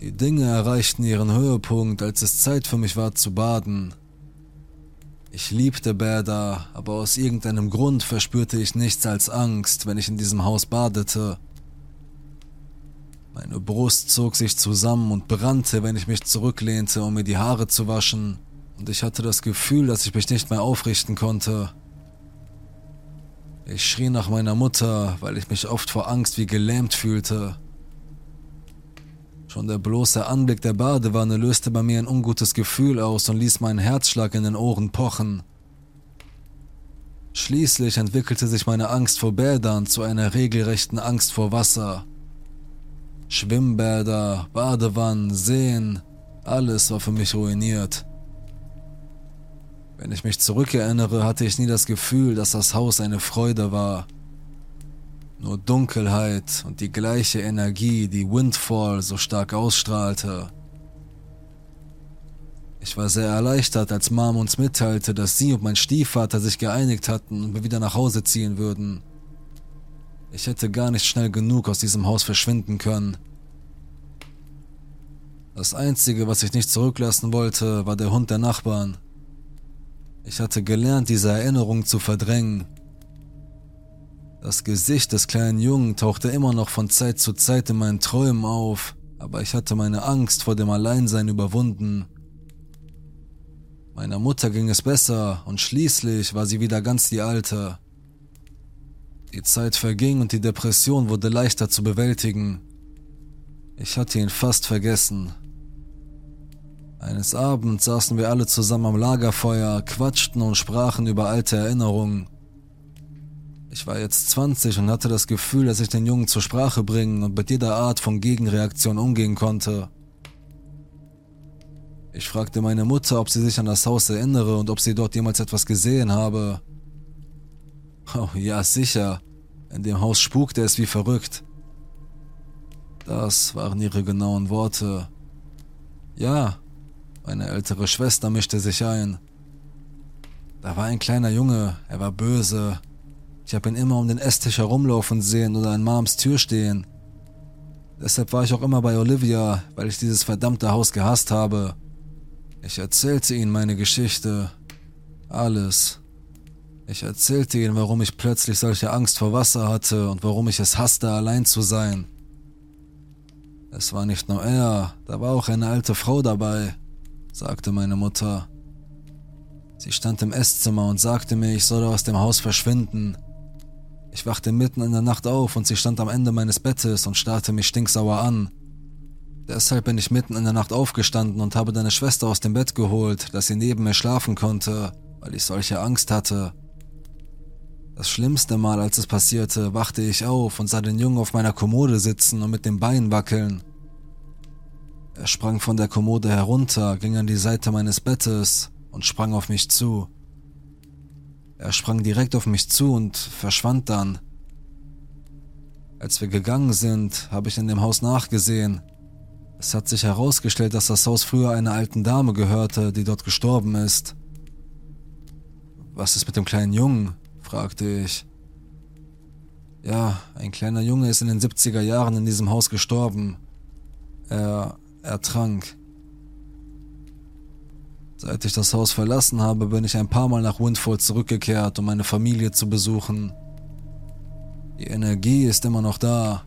Die Dinge erreichten ihren Höhepunkt, als es Zeit für mich war zu baden. Ich liebte Bäder, aber aus irgendeinem Grund verspürte ich nichts als Angst, wenn ich in diesem Haus badete. Meine Brust zog sich zusammen und brannte, wenn ich mich zurücklehnte, um mir die Haare zu waschen, und ich hatte das Gefühl, dass ich mich nicht mehr aufrichten konnte. Ich schrie nach meiner Mutter, weil ich mich oft vor Angst wie gelähmt fühlte. Schon der bloße Anblick der Badewanne löste bei mir ein ungutes Gefühl aus und ließ meinen Herzschlag in den Ohren pochen. Schließlich entwickelte sich meine Angst vor Bädern zu einer regelrechten Angst vor Wasser. Schwimmbäder, Badewannen, Seen, alles war für mich ruiniert. Wenn ich mich zurückerinnere, hatte ich nie das Gefühl, dass das Haus eine Freude war. Nur Dunkelheit und die gleiche Energie, die Windfall so stark ausstrahlte. Ich war sehr erleichtert, als Mom uns mitteilte, dass sie und mein Stiefvater sich geeinigt hatten und wir wieder nach Hause ziehen würden. Ich hätte gar nicht schnell genug aus diesem Haus verschwinden können. Das Einzige, was ich nicht zurücklassen wollte, war der Hund der Nachbarn. Ich hatte gelernt, diese Erinnerung zu verdrängen das Gesicht des kleinen Jungen tauchte immer noch von Zeit zu Zeit in meinen Träumen auf, aber ich hatte meine Angst vor dem Alleinsein überwunden. Meiner Mutter ging es besser und schließlich war sie wieder ganz die alte. Die Zeit verging und die Depression wurde leichter zu bewältigen. Ich hatte ihn fast vergessen. Eines Abends saßen wir alle zusammen am Lagerfeuer, quatschten und sprachen über alte Erinnerungen. Ich war jetzt 20 und hatte das Gefühl, dass ich den Jungen zur Sprache bringen und mit jeder Art von Gegenreaktion umgehen konnte. Ich fragte meine Mutter, ob sie sich an das Haus erinnere und ob sie dort jemals etwas gesehen habe. Oh ja, sicher. In dem Haus spukte es wie verrückt. Das waren ihre genauen Worte. Ja, meine ältere Schwester mischte sich ein. Da war ein kleiner Junge, er war böse. Ich habe ihn immer um den Esstisch herumlaufen sehen oder an Moms Tür stehen. Deshalb war ich auch immer bei Olivia, weil ich dieses verdammte Haus gehasst habe. Ich erzählte ihnen meine Geschichte. Alles. Ich erzählte ihnen, warum ich plötzlich solche Angst vor Wasser hatte und warum ich es hasste, allein zu sein. Es war nicht nur er, da war auch eine alte Frau dabei, sagte meine Mutter. Sie stand im Esszimmer und sagte mir, ich solle aus dem Haus verschwinden. Ich wachte mitten in der Nacht auf und sie stand am Ende meines Bettes und starrte mich stinksauer an. Deshalb bin ich mitten in der Nacht aufgestanden und habe deine Schwester aus dem Bett geholt, dass sie neben mir schlafen konnte, weil ich solche Angst hatte. Das schlimmste Mal, als es passierte, wachte ich auf und sah den Jungen auf meiner Kommode sitzen und mit den Beinen wackeln. Er sprang von der Kommode herunter, ging an die Seite meines Bettes und sprang auf mich zu. Er sprang direkt auf mich zu und verschwand dann. Als wir gegangen sind, habe ich in dem Haus nachgesehen. Es hat sich herausgestellt, dass das Haus früher einer alten Dame gehörte, die dort gestorben ist. Was ist mit dem kleinen Jungen? Fragte ich. Ja, ein kleiner Junge ist in den 70er Jahren in diesem Haus gestorben. Er ertrank. Seit ich das Haus verlassen habe, bin ich ein paar Mal nach Windfall zurückgekehrt, um meine Familie zu besuchen. Die Energie ist immer noch da.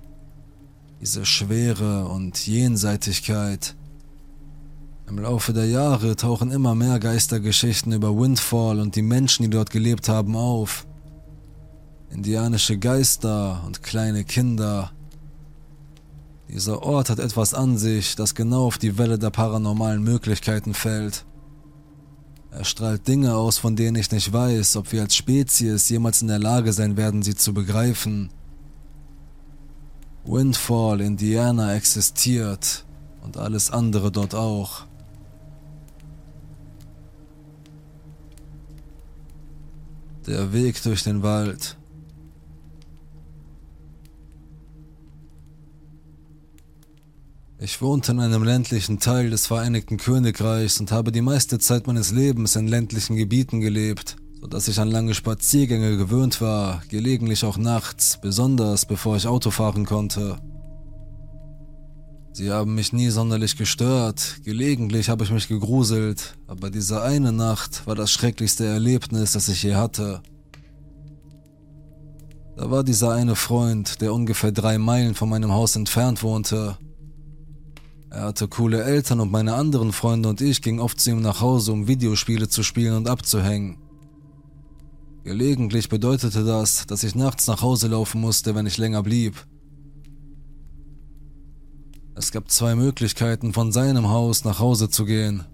Diese Schwere und Jenseitigkeit. Im Laufe der Jahre tauchen immer mehr Geistergeschichten über Windfall und die Menschen, die dort gelebt haben, auf. Indianische Geister und kleine Kinder. Dieser Ort hat etwas an sich, das genau auf die Welle der paranormalen Möglichkeiten fällt. Er strahlt Dinge aus, von denen ich nicht weiß, ob wir als Spezies jemals in der Lage sein werden, sie zu begreifen. Windfall, Indiana existiert und alles andere dort auch. Der Weg durch den Wald. Ich wohnte in einem ländlichen Teil des Vereinigten Königreichs und habe die meiste Zeit meines Lebens in ländlichen Gebieten gelebt, sodass ich an lange Spaziergänge gewöhnt war, gelegentlich auch nachts, besonders bevor ich Auto fahren konnte. Sie haben mich nie sonderlich gestört, gelegentlich habe ich mich gegruselt, aber diese eine Nacht war das schrecklichste Erlebnis, das ich je hatte. Da war dieser eine Freund, der ungefähr drei Meilen von meinem Haus entfernt wohnte, er hatte coole Eltern und meine anderen Freunde und ich gingen oft zu ihm nach Hause, um Videospiele zu spielen und abzuhängen. Gelegentlich bedeutete das, dass ich nachts nach Hause laufen musste, wenn ich länger blieb. Es gab zwei Möglichkeiten, von seinem Haus nach Hause zu gehen.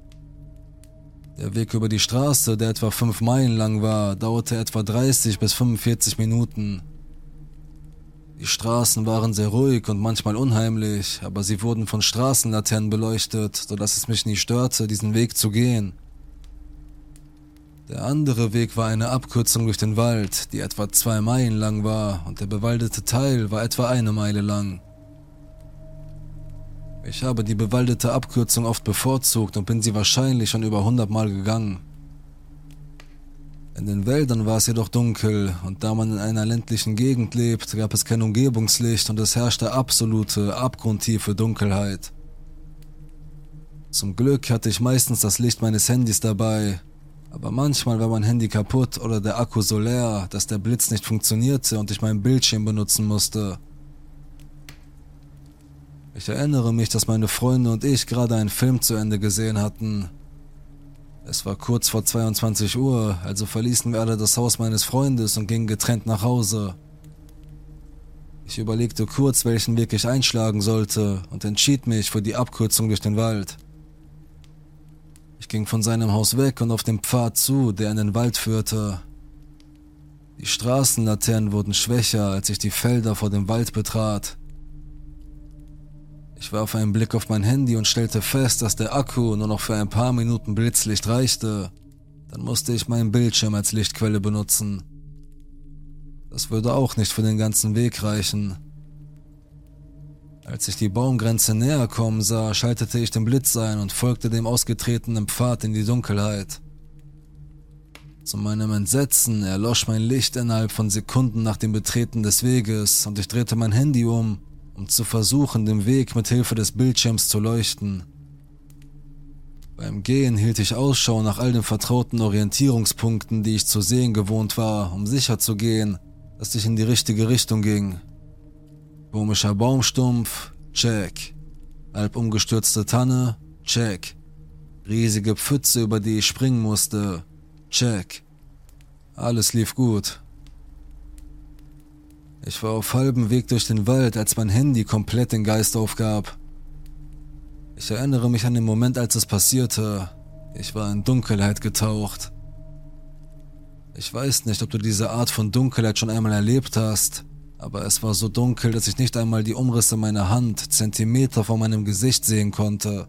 Der Weg über die Straße, der etwa fünf Meilen lang war, dauerte etwa 30 bis 45 Minuten. Die Straßen waren sehr ruhig und manchmal unheimlich, aber sie wurden von Straßenlaternen beleuchtet, sodass es mich nie störte, diesen Weg zu gehen. Der andere Weg war eine Abkürzung durch den Wald, die etwa zwei Meilen lang war, und der bewaldete Teil war etwa eine Meile lang. Ich habe die bewaldete Abkürzung oft bevorzugt und bin sie wahrscheinlich schon über hundertmal gegangen. In den Wäldern war es jedoch dunkel, und da man in einer ländlichen Gegend lebt, gab es kein Umgebungslicht und es herrschte absolute, abgrundtiefe Dunkelheit. Zum Glück hatte ich meistens das Licht meines Handys dabei, aber manchmal war mein Handy kaputt oder der Akku so leer, dass der Blitz nicht funktionierte und ich meinen Bildschirm benutzen musste. Ich erinnere mich, dass meine Freunde und ich gerade einen Film zu Ende gesehen hatten, es war kurz vor 22 Uhr, also verließen wir alle das Haus meines Freundes und gingen getrennt nach Hause. Ich überlegte kurz, welchen Weg ich einschlagen sollte und entschied mich für die Abkürzung durch den Wald. Ich ging von seinem Haus weg und auf dem Pfad zu, der in den Wald führte. Die Straßenlaternen wurden schwächer, als ich die Felder vor dem Wald betrat. Ich warf einen Blick auf mein Handy und stellte fest, dass der Akku nur noch für ein paar Minuten Blitzlicht reichte. Dann musste ich meinen Bildschirm als Lichtquelle benutzen. Das würde auch nicht für den ganzen Weg reichen. Als ich die Baumgrenze näher kommen sah, schaltete ich den Blitz ein und folgte dem ausgetretenen Pfad in die Dunkelheit. Zu meinem Entsetzen erlosch mein Licht innerhalb von Sekunden nach dem Betreten des Weges und ich drehte mein Handy um, um zu versuchen, den Weg mit Hilfe des Bildschirms zu leuchten. Beim Gehen hielt ich Ausschau nach all den vertrauten Orientierungspunkten, die ich zu sehen gewohnt war, um sicher zu gehen, dass ich in die richtige Richtung ging. Komischer Baumstumpf, check. Halb umgestürzte Tanne, check. Riesige Pfütze, über die ich springen musste, check. Alles lief gut. Ich war auf halbem Weg durch den Wald, als mein Handy komplett den Geist aufgab. Ich erinnere mich an den Moment, als es passierte. Ich war in Dunkelheit getaucht. Ich weiß nicht, ob du diese Art von Dunkelheit schon einmal erlebt hast, aber es war so dunkel, dass ich nicht einmal die Umrisse meiner Hand Zentimeter vor meinem Gesicht sehen konnte.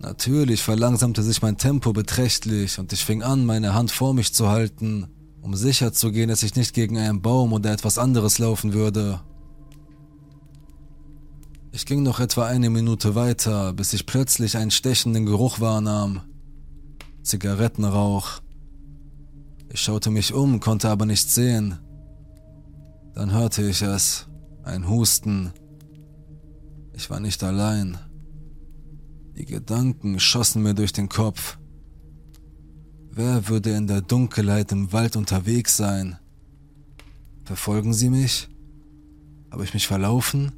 Natürlich verlangsamte sich mein Tempo beträchtlich und ich fing an, meine Hand vor mich zu halten, um sicher zu gehen, dass ich nicht gegen einen Baum oder etwas anderes laufen würde. Ich ging noch etwa eine Minute weiter, bis ich plötzlich einen stechenden Geruch wahrnahm. Zigarettenrauch. Ich schaute mich um, konnte aber nichts sehen. Dann hörte ich es, ein Husten. Ich war nicht allein. Die Gedanken schossen mir durch den Kopf. Wer würde in der Dunkelheit im Wald unterwegs sein? Verfolgen sie mich? Habe ich mich verlaufen?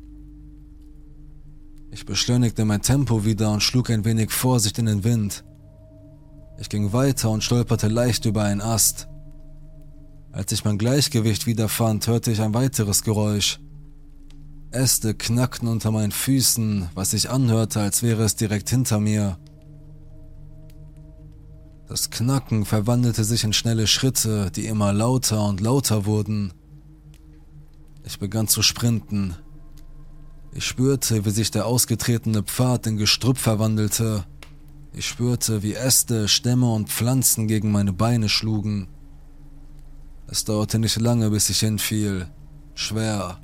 Ich beschleunigte mein Tempo wieder und schlug ein wenig Vorsicht in den Wind. Ich ging weiter und stolperte leicht über einen Ast. Als ich mein Gleichgewicht wiederfand, hörte ich ein weiteres Geräusch. Äste knackten unter meinen Füßen, was sich anhörte, als wäre es direkt hinter mir. Das Knacken verwandelte sich in schnelle Schritte, die immer lauter und lauter wurden. Ich begann zu sprinten. Ich spürte, wie sich der ausgetretene Pfad in Gestrüpp verwandelte. Ich spürte, wie Äste, Stämme und Pflanzen gegen meine Beine schlugen. Es dauerte nicht lange, bis ich hinfiel. Schwer.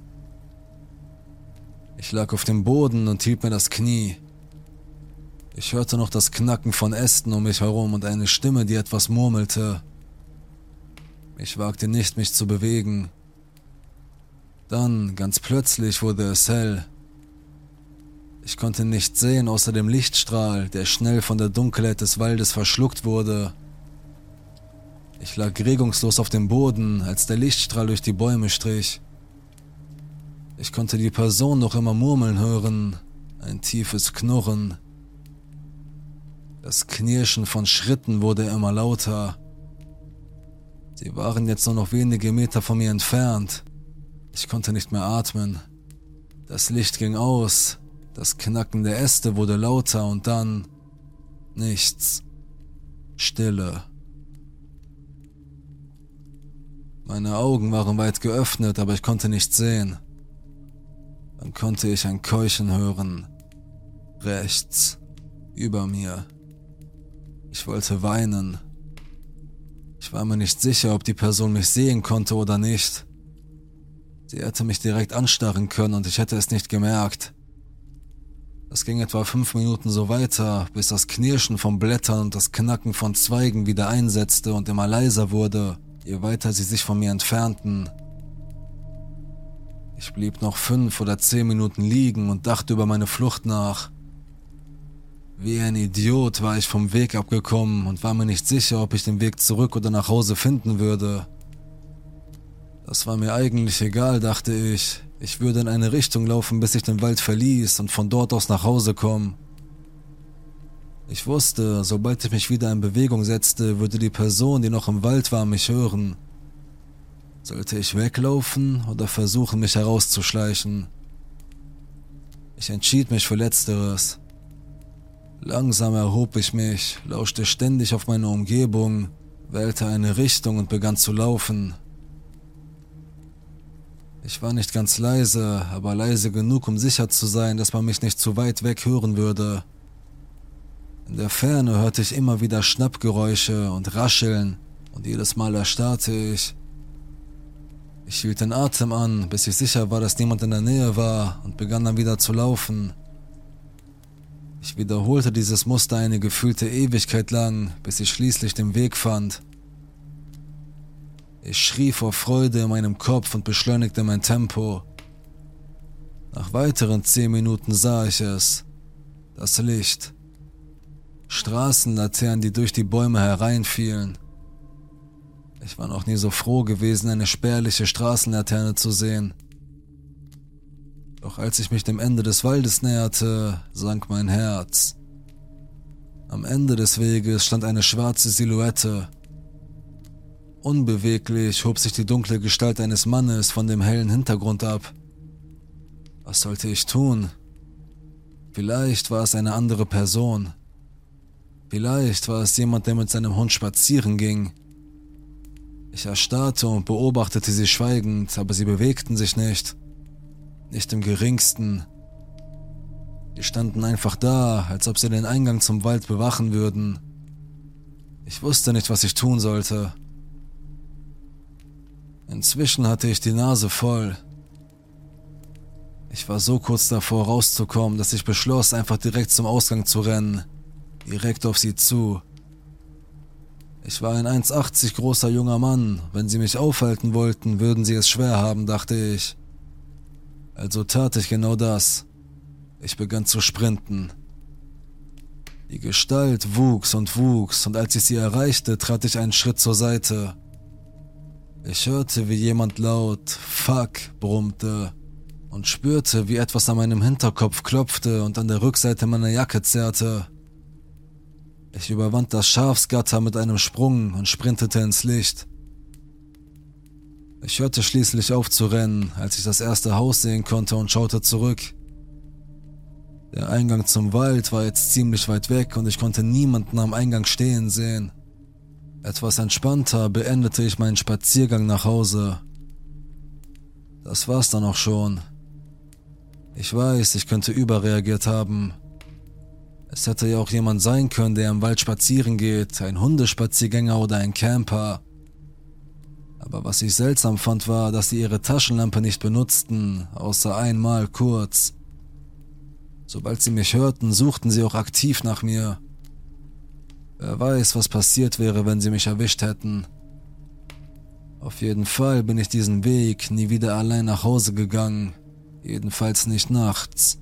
Ich lag auf dem Boden und hielt mir das Knie. Ich hörte noch das Knacken von Ästen um mich herum und eine Stimme, die etwas murmelte. Ich wagte nicht, mich zu bewegen. Dann, ganz plötzlich, wurde es hell. Ich konnte nichts sehen außer dem Lichtstrahl, der schnell von der Dunkelheit des Waldes verschluckt wurde. Ich lag regungslos auf dem Boden, als der Lichtstrahl durch die Bäume strich. Ich konnte die Person noch immer murmeln hören, ein tiefes Knurren. Das Knirschen von Schritten wurde immer lauter. Sie waren jetzt nur noch wenige Meter von mir entfernt. Ich konnte nicht mehr atmen. Das Licht ging aus, das Knacken der Äste wurde lauter und dann nichts. Stille. Meine Augen waren weit geöffnet, aber ich konnte nichts sehen. Dann konnte ich ein Keuchen hören. Rechts. Über mir. Ich wollte weinen. Ich war mir nicht sicher, ob die Person mich sehen konnte oder nicht. Sie hätte mich direkt anstarren können und ich hätte es nicht gemerkt. Es ging etwa fünf Minuten so weiter, bis das Knirschen von Blättern und das Knacken von Zweigen wieder einsetzte und immer leiser wurde je weiter sie sich von mir entfernten. Ich blieb noch fünf oder zehn Minuten liegen und dachte über meine Flucht nach. Wie ein Idiot war ich vom Weg abgekommen und war mir nicht sicher, ob ich den Weg zurück oder nach Hause finden würde. Das war mir eigentlich egal, dachte ich. Ich würde in eine Richtung laufen, bis ich den Wald verließ und von dort aus nach Hause kommen. Ich wusste, sobald ich mich wieder in Bewegung setzte, würde die Person, die noch im Wald war, mich hören. Sollte ich weglaufen oder versuchen, mich herauszuschleichen? Ich entschied mich für letzteres. Langsam erhob ich mich, lauschte ständig auf meine Umgebung, wählte eine Richtung und begann zu laufen. Ich war nicht ganz leise, aber leise genug, um sicher zu sein, dass man mich nicht zu weit weg hören würde. In der Ferne hörte ich immer wieder Schnappgeräusche und Rascheln und jedes Mal erstarrte ich. Ich hielt den Atem an, bis ich sicher war, dass niemand in der Nähe war und begann dann wieder zu laufen. Ich wiederholte dieses Muster eine gefühlte Ewigkeit lang, bis ich schließlich den Weg fand. Ich schrie vor Freude in meinem Kopf und beschleunigte mein Tempo. Nach weiteren zehn Minuten sah ich es. Das Licht. Straßenlaternen, die durch die Bäume hereinfielen. Ich war noch nie so froh gewesen, eine spärliche Straßenlaterne zu sehen. Doch als ich mich dem Ende des Waldes näherte, sank mein Herz. Am Ende des Weges stand eine schwarze Silhouette. Unbeweglich hob sich die dunkle Gestalt eines Mannes von dem hellen Hintergrund ab. Was sollte ich tun? Vielleicht war es eine andere Person. Vielleicht war es jemand, der mit seinem Hund spazieren ging. Ich erstarrte und beobachtete sie schweigend, aber sie bewegten sich nicht. Nicht im geringsten. Die standen einfach da, als ob sie den Eingang zum Wald bewachen würden. Ich wusste nicht, was ich tun sollte. Inzwischen hatte ich die Nase voll. Ich war so kurz davor rauszukommen, dass ich beschloss, einfach direkt zum Ausgang zu rennen. Direkt auf sie zu. Ich war ein 1,80 großer junger Mann. Wenn sie mich aufhalten wollten, würden sie es schwer haben, dachte ich. Also tat ich genau das. Ich begann zu sprinten. Die Gestalt wuchs und wuchs, und als ich sie erreichte, trat ich einen Schritt zur Seite. Ich hörte, wie jemand laut Fuck brummte und spürte, wie etwas an meinem Hinterkopf klopfte und an der Rückseite meiner Jacke zerrte. Ich überwand das Schafsgatter mit einem Sprung und sprintete ins Licht. Ich hörte schließlich auf zu rennen, als ich das erste Haus sehen konnte und schaute zurück. Der Eingang zum Wald war jetzt ziemlich weit weg und ich konnte niemanden am Eingang stehen sehen. Etwas entspannter beendete ich meinen Spaziergang nach Hause. Das war's dann auch schon. Ich weiß, ich könnte überreagiert haben. Es hätte ja auch jemand sein können, der im Wald spazieren geht, ein Hundespaziergänger oder ein Camper. Aber was ich seltsam fand, war, dass sie ihre Taschenlampe nicht benutzten, außer einmal kurz. Sobald sie mich hörten, suchten sie auch aktiv nach mir. Wer weiß, was passiert wäre, wenn sie mich erwischt hätten. Auf jeden Fall bin ich diesen Weg nie wieder allein nach Hause gegangen, jedenfalls nicht nachts.